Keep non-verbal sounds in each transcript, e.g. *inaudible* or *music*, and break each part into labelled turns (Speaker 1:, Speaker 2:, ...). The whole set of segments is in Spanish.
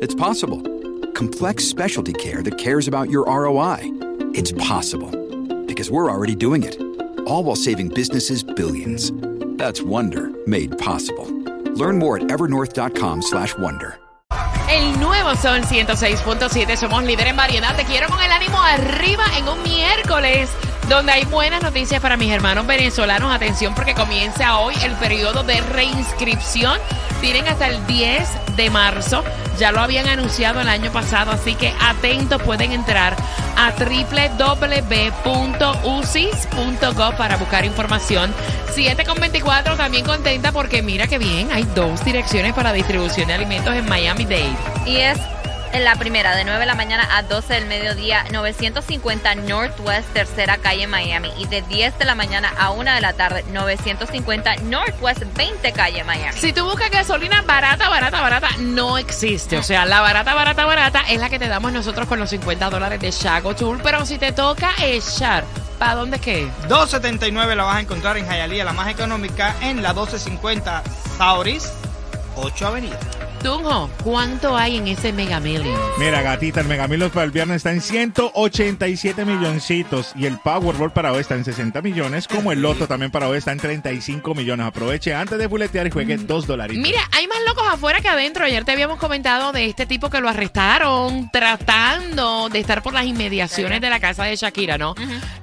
Speaker 1: It's possible. Complex specialty care that cares about your ROI? It's possible. Because we're already doing it. All while saving businesses billions. That's Wonder made possible. Learn more at evernorth.com/wonder.
Speaker 2: El nuevo Sol 106.7, somos líder en variedad. Te quiero con el ánimo arriba en un miércoles donde hay buenas noticias para mis hermanos venezolanos. Atención porque comienza hoy el periodo de reinscripción. Tienen hasta el 10 de marzo. Ya lo habían anunciado el año pasado, así que atentos, pueden entrar a www.ucis.gov para buscar información. 7.24 también contenta porque mira que bien, hay dos direcciones para distribución de alimentos en Miami-Dade.
Speaker 3: Y es en la primera, de 9 de la mañana a 12 del mediodía, 950 Northwest, tercera calle Miami. Y de 10 de la mañana a 1 de la tarde, 950 Northwest, 20 calle Miami.
Speaker 2: Si tú buscas gasolina barata, barata, barata, no existe. O sea, la barata, barata, barata es la que te damos nosotros con los 50 dólares de Shago Tool. Pero si te toca echar, ¿para dónde es que?
Speaker 4: 279 la vas a encontrar en Hialeah, la más económica, en la 1250 Sauris, 8 Avenida.
Speaker 2: Tunjo, ¿cuánto hay en ese Mega Millions?
Speaker 5: Mira, gatita, el Mega Millions para el viernes está en 187 milloncitos y el Powerball para hoy está en 60 millones, como el Loto también para hoy está en 35 millones. Aproveche antes de buletear y juegue dos dolaritos.
Speaker 2: Mira, hay más locos afuera que adentro. Ayer te habíamos comentado de este tipo que lo arrestaron tratando de estar por las inmediaciones de la casa de Shakira, ¿no?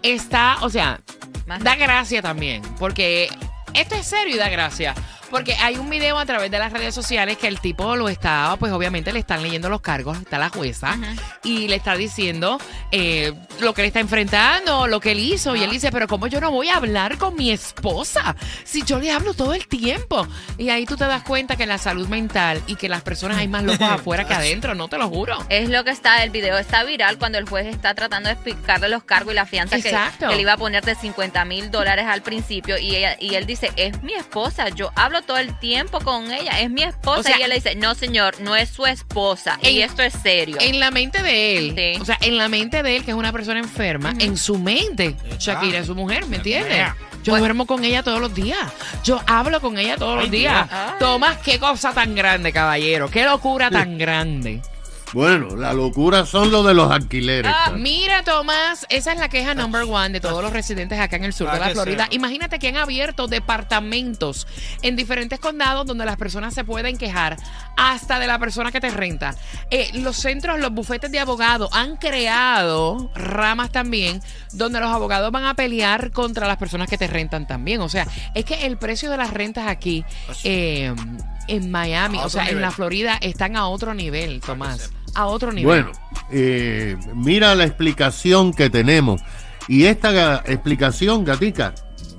Speaker 2: Está, o sea,
Speaker 3: Más
Speaker 2: da gracia también, porque esto es serio y da gracia. Porque hay un video a través de las redes sociales que el tipo lo estaba, pues obviamente le están leyendo los cargos, está la jueza, y le está diciendo eh, lo que le está enfrentando, lo que él hizo. Y él dice, pero ¿cómo yo no voy a hablar con mi esposa si yo le hablo todo el tiempo? Y ahí tú te das cuenta que la salud mental y que las personas hay más locos *laughs* afuera que adentro, no te lo juro.
Speaker 3: Es lo que está, el video está viral cuando el juez está tratando de explicarle los cargos y la fianza que,
Speaker 2: Exacto.
Speaker 3: que le iba a poner de 50 mil dólares al principio. Y, ella, y él dice, es mi esposa, yo hablo todo el tiempo con ella, es mi esposa.
Speaker 2: O sea,
Speaker 3: y ella le dice, no señor, no es su esposa. y esto es serio.
Speaker 2: En la mente de él,
Speaker 3: Sí.
Speaker 2: o sea, en la mente de él, que es una persona enferma, en su mente, Shakira es su mujer, ¿me entiendes? Yo duermo con ella todos los días. Yo hablo con ella todos los días. Tomás, qué cosa tan grande, caballero. Qué locura tan grande.
Speaker 6: Bueno, la locura son lo de los alquileres.
Speaker 3: Ah.
Speaker 2: Mira, Tomás, esa es la queja number one de todos los residentes acá en el sur de
Speaker 4: Ah,
Speaker 2: la
Speaker 4: que
Speaker 2: Florida. Imagínate que han abierto departamentos en diferentes condados donde las personas se pueden quejar hasta de la persona que te renta. Eh, los centros, los bufetes de abogados han creado ramas también donde los abogados van a pelear contra las personas que te rentan también. O sea, es que el precio de las rentas aquí eh, en Miami, o sea, en la Florida, están a otro nivel, Tomás. A otro nivel.
Speaker 6: Bueno, eh, mira la explicación que tenemos. Y esta explicación, Gatica,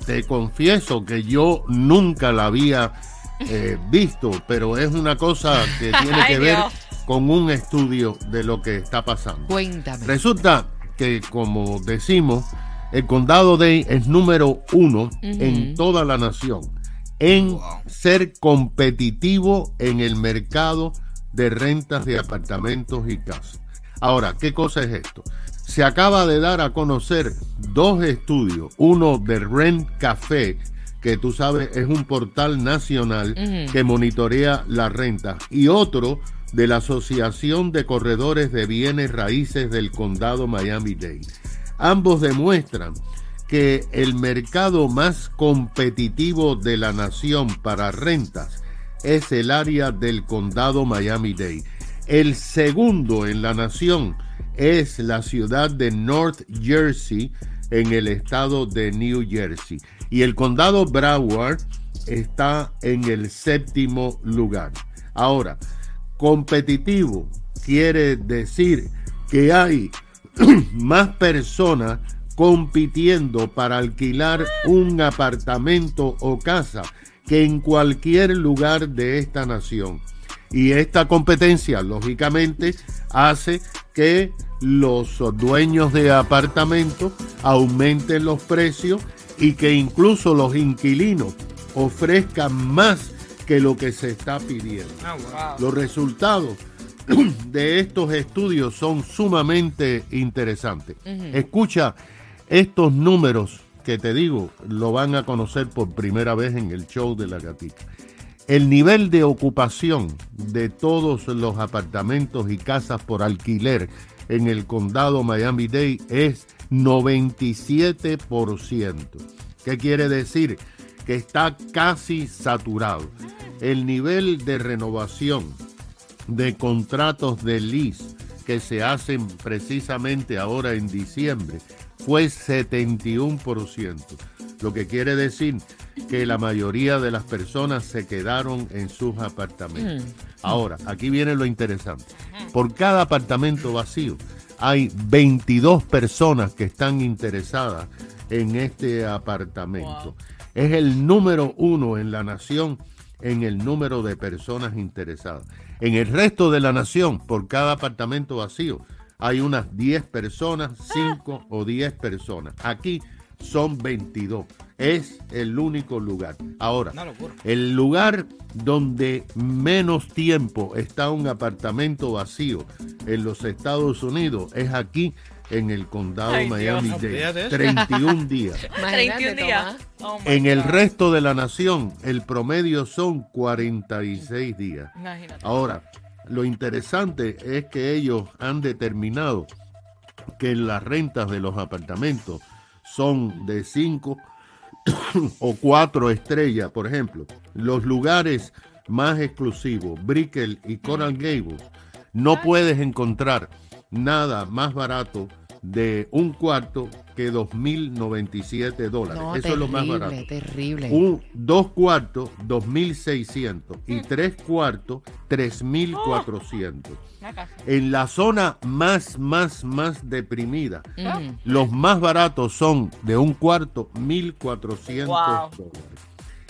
Speaker 6: te confieso que yo nunca la había eh, *laughs* visto, pero es una cosa que *laughs* tiene que ver con un estudio de lo que está pasando.
Speaker 2: Cuéntame.
Speaker 6: Resulta que, como decimos, el condado de es número uno en toda la nación en ser competitivo en el mercado de rentas de apartamentos y casas. Ahora, ¿qué cosa es esto? Se acaba de dar a conocer dos estudios, uno de Rent Café, que tú sabes es un portal nacional que monitorea las rentas, y otro de la Asociación de Corredores de Bienes Raíces del Condado Miami-Dade. Ambos demuestran que el mercado más competitivo de la nación para rentas es el área del condado Miami-Dade. El segundo en la nación es la ciudad de North Jersey en el estado de New Jersey. Y el condado Broward está en el séptimo lugar. Ahora, competitivo quiere decir que hay *clears throat* más personas compitiendo para alquilar un apartamento o casa que en cualquier lugar de esta nación. Y esta competencia, lógicamente, hace que los dueños de apartamentos aumenten los precios y que incluso los inquilinos ofrezcan más que lo que se está pidiendo.
Speaker 4: Ah, wow.
Speaker 6: Los resultados *clears throat* de estos estudios son sumamente interesantes. Escucha estos números que te digo, lo van a conocer por primera vez en el show de la gatita. El nivel de ocupación de todos los apartamentos y casas por alquiler en el condado Miami-Dade es 97%. ¿Qué quiere decir? Que está casi saturado. El nivel de renovación de contratos de lease que se hacen precisamente ahora en diciembre fue 71%, lo que quiere decir que la mayoría de las personas se quedaron en sus apartamentos. Ahora, aquí viene lo interesante. Por cada apartamento vacío hay 22 personas que están interesadas en este apartamento. Es el número uno en la nación en el número de personas interesadas. En el resto de la nación, por cada apartamento vacío, hay unas 10 personas, 5 o 10 personas. Aquí son 22. Es el único lugar. Ahora, el lugar donde menos tiempo está un apartamento vacío en los Estados Unidos es aquí en el condado
Speaker 3: Ay,
Speaker 6: Miami
Speaker 4: Dios.
Speaker 6: Dade.
Speaker 4: Olvídate eso.
Speaker 6: 31 *laughs* días.
Speaker 2: Imagínate,
Speaker 3: 31 días. Oh
Speaker 6: En el resto de la nación, el promedio son 46 días.
Speaker 3: Imagínate.
Speaker 6: Ahora, lo interesante es que ellos han determinado que las rentas de los apartamentos son de 5 *coughs* o 4 estrellas. Por ejemplo, los lugares más exclusivos, Brickell y Coral Gables, no puedes encontrar nada más barato de un cuarto que 2.097 dólares.
Speaker 2: No,
Speaker 6: Eso es lo más barato.
Speaker 2: terrible.
Speaker 6: Un, dos cuartos, 2.600 y tres cuartos, 3.400.
Speaker 3: Una casa.
Speaker 6: En la zona más, más, más deprimida,
Speaker 2: Ujú.
Speaker 6: los más baratos son de un cuarto, 1.400
Speaker 3: Wow.
Speaker 6: dólares.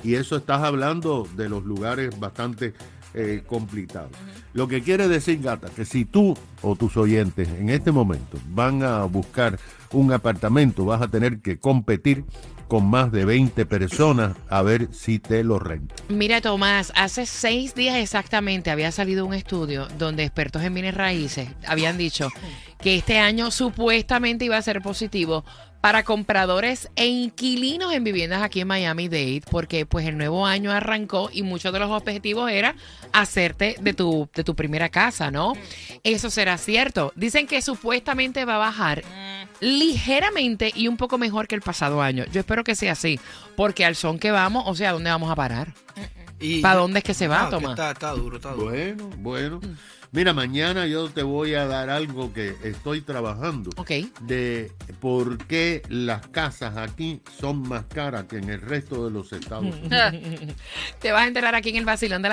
Speaker 6: Y eso estás hablando de los lugares bastante eh, complicados. Lo que quiere decir, gata, que si tú o tus oyentes en este momento van a buscar un apartamento, vas a tener que competir con más de 20 personas a ver si te lo rentan.
Speaker 2: Mira, Tomás, hace seis días exactamente había salido un estudio donde expertos en bienes raíces habían dicho que este año supuestamente iba a ser positivo para compradores e inquilinos en viviendas aquí en Miami-Dade, porque pues el nuevo año arrancó y muchos de los objetivos era hacerte de tu, de tu primera casa, ¿no? Eso será cierto. Dicen que supuestamente va a bajar ligeramente y un poco mejor que el pasado año. Yo espero que sea así, porque al son que vamos, o sea, ¿a dónde vamos a parar?
Speaker 4: Y-
Speaker 2: ¿Para dónde es que se va,
Speaker 4: No,
Speaker 2: Tomás?
Speaker 4: Está, está duro, está duro.
Speaker 6: Bueno, bueno. Mira, mañana yo te voy a dar algo que estoy trabajando.
Speaker 2: Ok.
Speaker 6: de por qué las casas aquí son más caras que en el resto de los Estados Unidos. *laughs*
Speaker 2: Te vas a enterar aquí en el vacilón de la